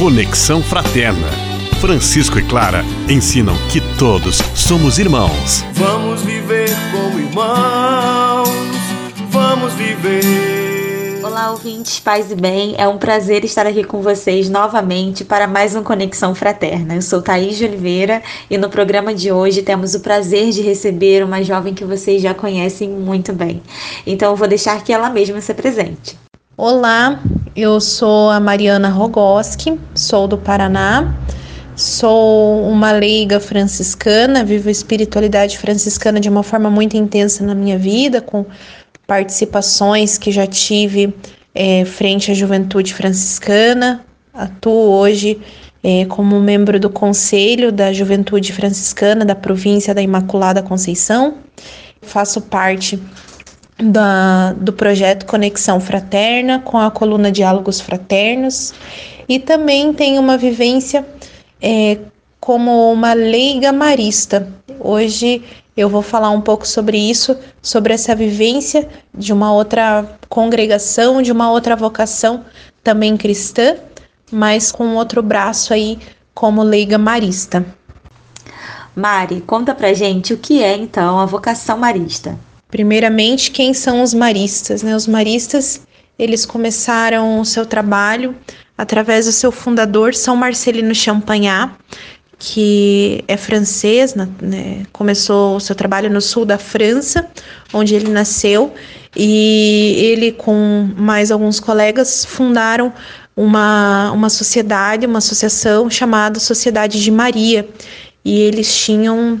Conexão Fraterna. Francisco e Clara ensinam que todos somos irmãos. Vamos viver como irmãos. Vamos viver. Olá, ouvintes, paz e bem. É um prazer estar aqui com vocês novamente para mais um Conexão Fraterna. Eu sou Thaís de Oliveira e no programa de hoje temos o prazer de receber uma jovem que vocês já conhecem muito bem. Então eu vou deixar que ela mesma se apresente. Olá, eu sou a Mariana Rogoski, sou do Paraná, sou uma leiga franciscana, vivo a espiritualidade franciscana de uma forma muito intensa na minha vida, com participações que já tive é, frente à juventude franciscana. Atuo hoje é, como membro do Conselho da Juventude Franciscana da província da Imaculada Conceição. Faço parte da, do projeto Conexão Fraterna com a coluna Diálogos Fraternos e também tenho uma vivência é, como uma leiga marista. Hoje eu vou falar um pouco sobre isso, sobre essa vivência de uma outra congregação, de uma outra vocação também cristã, mas com outro braço aí como leiga marista. Mari, conta pra gente o que é então a vocação marista. Primeiramente, quem são os maristas? Né? Os maristas eles começaram o seu trabalho através do seu fundador, São Marcelino Champagnat, que é francês, né? começou o seu trabalho no sul da França, onde ele nasceu, e ele, com mais alguns colegas, fundaram uma, uma sociedade, uma associação chamada Sociedade de Maria, e eles tinham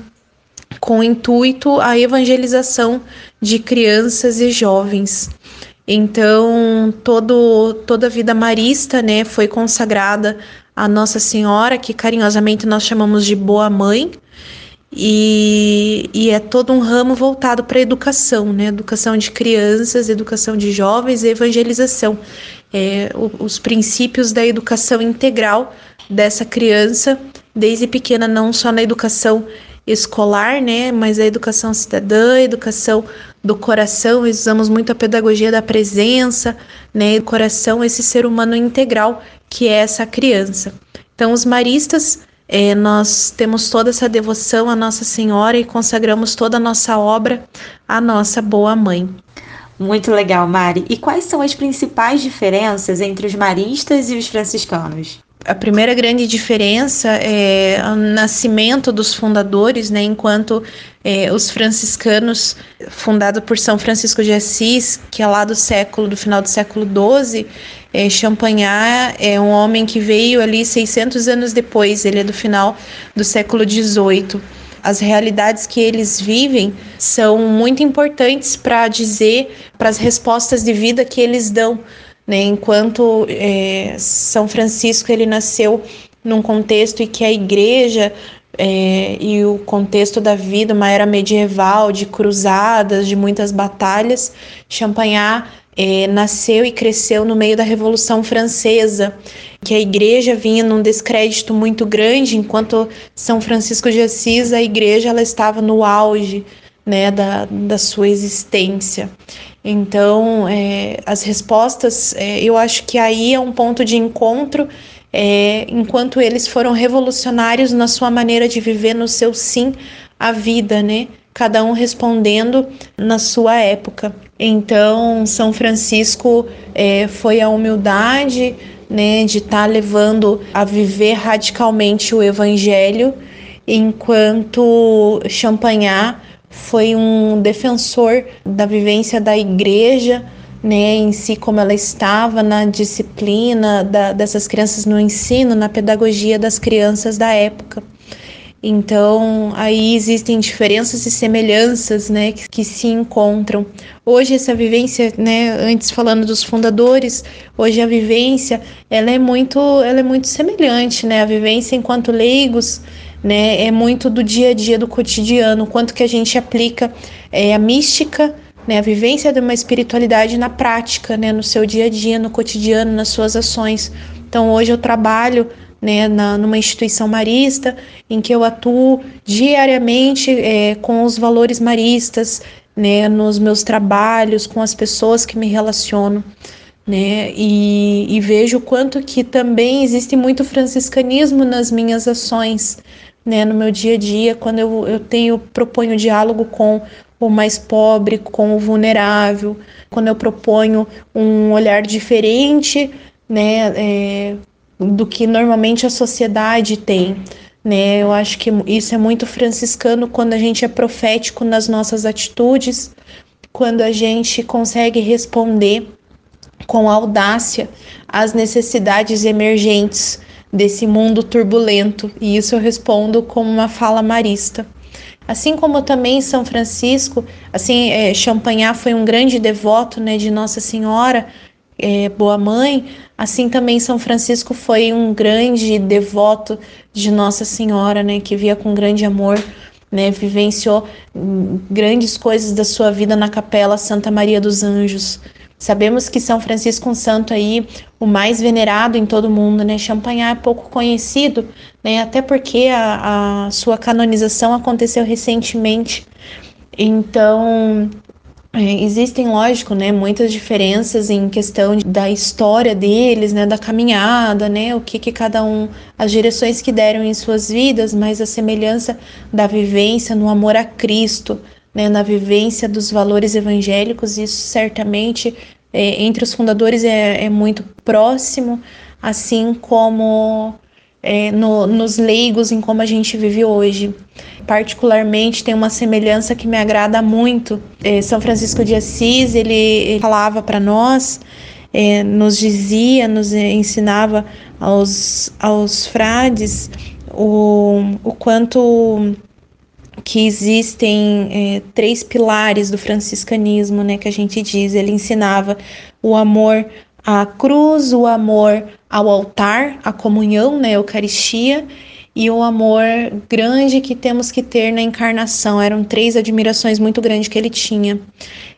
com intuito a evangelização de crianças e jovens. Então, todo, toda a vida marista né, foi consagrada a Nossa Senhora, que carinhosamente nós chamamos de Boa Mãe, e, e é todo um ramo voltado para a educação, né? Educação de crianças, educação de jovens e evangelização. É, os princípios da educação integral dessa criança, desde pequena, não só na educação escolar, né, mas a educação cidadã, a educação do coração, usamos muito a pedagogia da presença, né, do coração, esse ser humano integral que é essa criança. Então, os maristas, é, nós temos toda essa devoção à Nossa Senhora e consagramos toda a nossa obra à nossa boa mãe. Muito legal, Mari. E quais são as principais diferenças entre os maristas e os franciscanos? A primeira grande diferença é o nascimento dos fundadores, né? Enquanto é, os franciscanos, fundado por São Francisco de Assis, que é lá do século, do final do século XII, é, Champagnat é um homem que veio ali 600 anos depois, ele é do final do século XVIII. As realidades que eles vivem são muito importantes para dizer, para as respostas de vida que eles dão né? Enquanto é, São Francisco ele nasceu num contexto em que a igreja é, e o contexto da vida, uma era medieval de cruzadas, de muitas batalhas, Champagnat é, nasceu e cresceu no meio da Revolução Francesa, que a igreja vinha num descrédito muito grande, enquanto São Francisco de Assis, a igreja ela estava no auge né, da, da sua existência. Então, é, as respostas, é, eu acho que aí é um ponto de encontro, é, enquanto eles foram revolucionários na sua maneira de viver, no seu sim à vida, né? Cada um respondendo na sua época. Então, São Francisco é, foi a humildade, né, de estar tá levando a viver radicalmente o Evangelho, enquanto Champagnat foi um defensor da vivência da igreja, né, em si como ela estava na disciplina da, dessas crianças no ensino, na pedagogia das crianças da época. Então, aí existem diferenças e semelhanças, né, que, que, se encontram. Hoje essa vivência, né, antes falando dos fundadores, hoje a vivência, ela é muito, ela é muito semelhante, né, a vivência enquanto leigos, né? É muito do dia a dia, do cotidiano, quanto que a gente aplica é, a mística, né? A vivência de uma espiritualidade na prática, né? No seu dia a dia, no cotidiano, nas suas ações. Então hoje eu trabalho né, na, numa instituição marista em que eu atuo diariamente é, com os valores maristas, né, nos meus trabalhos, com as pessoas que me relaciono. né? E, e vejo o quanto que também existe muito franciscanismo nas minhas ações, né? No meu dia a dia, quando eu, eu tenho proponho diálogo com o mais pobre, com o vulnerável, quando eu proponho um olhar diferente, né? É, do que normalmente a sociedade tem. Né? Eu acho que isso é muito franciscano quando a gente é profético nas nossas atitudes, quando a gente consegue responder com audácia às necessidades emergentes desse mundo turbulento, e isso eu respondo como uma fala marista. Assim como também São Francisco, assim, é, Champagnat foi um grande devoto né, de Nossa Senhora, é, Boa Mãe, assim também São Francisco foi um grande devoto de Nossa Senhora, né, que via com grande amor, né, vivenciou hum, grandes coisas da sua vida na capela Santa Maria dos Anjos. Sabemos que São Francisco um santo aí, o mais venerado em todo o mundo, né? Champagnat é pouco conhecido, né? Até porque a, a sua canonização aconteceu recentemente. Então, é, existem, lógico, né, muitas diferenças em questão da história deles, né, da caminhada, né, o que, que cada um, as direções que deram em suas vidas, mas a semelhança da vivência no amor a Cristo, né, na vivência dos valores evangélicos, isso certamente é, entre os fundadores é, é, muito próximo, assim como é, no, nos leigos em como a gente vive hoje. Particularmente tem uma semelhança que me agrada muito. É, São Francisco de Assis ele, ele falava para nós, é, nos dizia, nos ensinava aos, aos frades o, o quanto que existem é, três pilares do franciscanismo, né, que a gente diz. Ele ensinava o amor à cruz, o amor ao altar, a comunhão, né, Eucaristia, e o amor grande que temos que ter na encarnação. Eram três admirações muito grandes que ele tinha.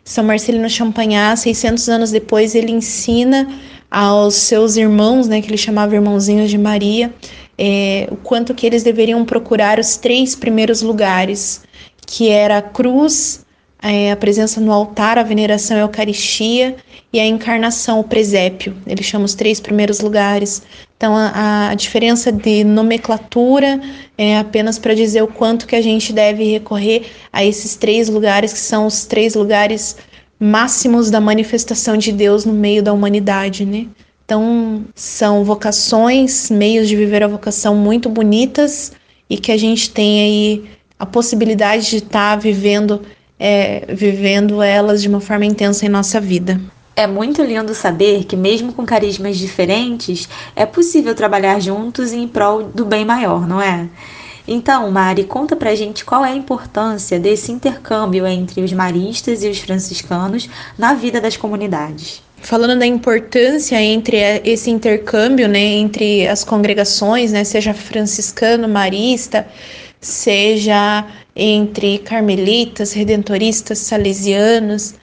São Marcelino Champagnat, 600 anos depois, ele ensina aos seus irmãos, né, que ele chamava irmãozinhos de Maria, é, o quanto que eles deveriam procurar os três primeiros lugares, que era a cruz, é, a presença no altar, a veneração à Eucaristia e a encarnação, o presépio. Ele chama os três primeiros lugares. Então, a, a diferença de nomenclatura é apenas para dizer o quanto que a gente deve recorrer a esses três lugares, que são os três lugares máximos da manifestação de Deus no meio da humanidade, né? Então, são vocações, meios de viver a vocação muito bonitas e que a gente tem aí a possibilidade de estar tá vivendo, é, vivendo elas de uma forma intensa em nossa vida. É muito lindo saber que, mesmo com carismas diferentes, é possível trabalhar juntos em prol do bem maior, não é? Então, Mari, conta pra gente qual é a importância desse intercâmbio entre os maristas e os franciscanos na vida das comunidades falando da importância entre esse intercâmbio, né, entre as congregações, né, seja franciscano, marista, seja entre carmelitas, redentoristas, salesianos,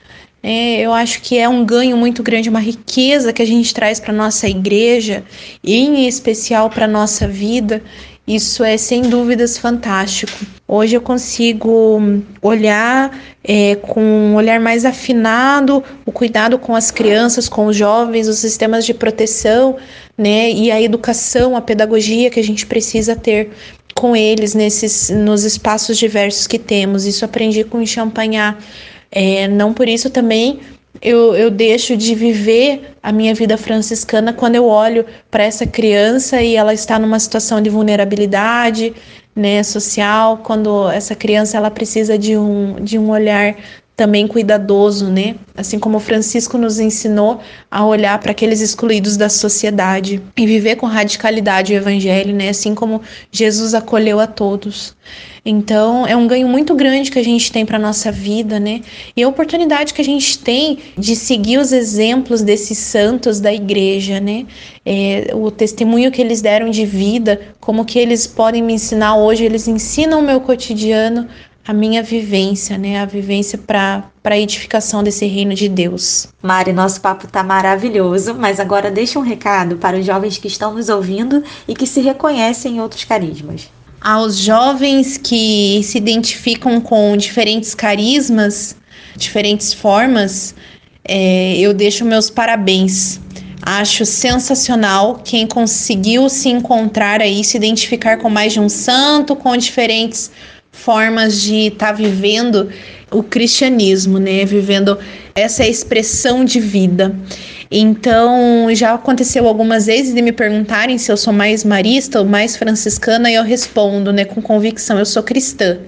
é, eu acho que é um ganho muito grande, uma riqueza que a gente traz para nossa igreja, e em especial para nossa vida, isso é sem dúvidas fantástico. Hoje eu consigo olhar é, com um olhar mais afinado o cuidado com as crianças, com os jovens, os sistemas de proteção, né, e a educação, a pedagogia que a gente precisa ter com eles nesses nos espaços diversos que temos. Isso aprendi com o Champagnat. É, não por isso também eu, eu deixo de viver a minha vida franciscana quando eu olho para essa criança e ela está numa situação de vulnerabilidade né, social, quando essa criança ela precisa de um, de um olhar também cuidadoso, né? Assim como Francisco nos ensinou a olhar para aqueles excluídos da sociedade e viver com radicalidade o evangelho, né? Assim como Jesus acolheu a todos. Então, é um ganho muito grande que a gente tem para nossa vida, né? E a oportunidade que a gente tem de seguir os exemplos desses santos da igreja, né? É, o testemunho que eles deram de vida, como que eles podem me ensinar hoje, eles ensinam o meu cotidiano a minha vivência, né? A vivência para a edificação desse reino de Deus. Mari, nosso papo tá maravilhoso, mas agora deixa um recado para os jovens que estão nos ouvindo e que se reconhecem em outros carismas. Aos jovens que se identificam com diferentes carismas, diferentes formas, é, eu deixo meus parabéns. Acho sensacional quem conseguiu se encontrar aí, se identificar com mais de um santo, com diferentes formas de estar tá vivendo o cristianismo, né? Vivendo essa expressão de vida. Então, já aconteceu algumas vezes de me perguntarem se eu sou mais marista ou mais franciscana e eu respondo, né, com convicção, eu sou cristã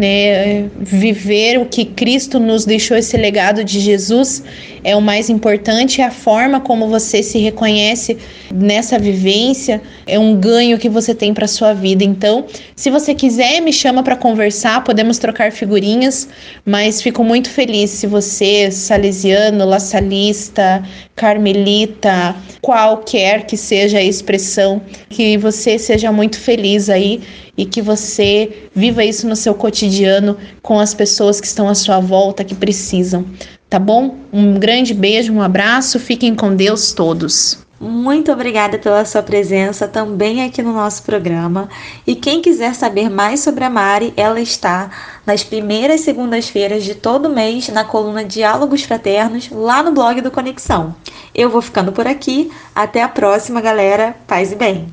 né? Viver o que Cristo nos deixou esse legado de Jesus é o mais importante, é a forma como você se reconhece nessa vivência, é um ganho que você tem para sua vida. Então, se você quiser, me chama para conversar, podemos trocar figurinhas, mas fico muito feliz se você, salesiano, lasalista, carmelita, qualquer que seja a expressão, que você seja muito feliz aí e que você viva isso no seu cotidiano com as pessoas que estão à sua volta que precisam. Tá bom? Um grande beijo, um abraço, fiquem com Deus todos. Muito obrigada pela sua presença também aqui no nosso programa. E quem quiser saber mais sobre a Mari, ela está nas primeiras segundas-feiras de todo mês na coluna Diálogos Fraternos, lá no blog do Conexão. Eu vou ficando por aqui. Até a próxima, galera. Paz e bem.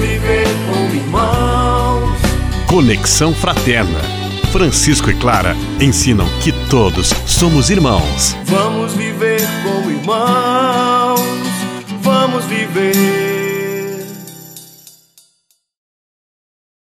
viver como irmãos. Conexão Fraterna. Francisco e Clara ensinam que todos somos irmãos. Vamos viver como irmãos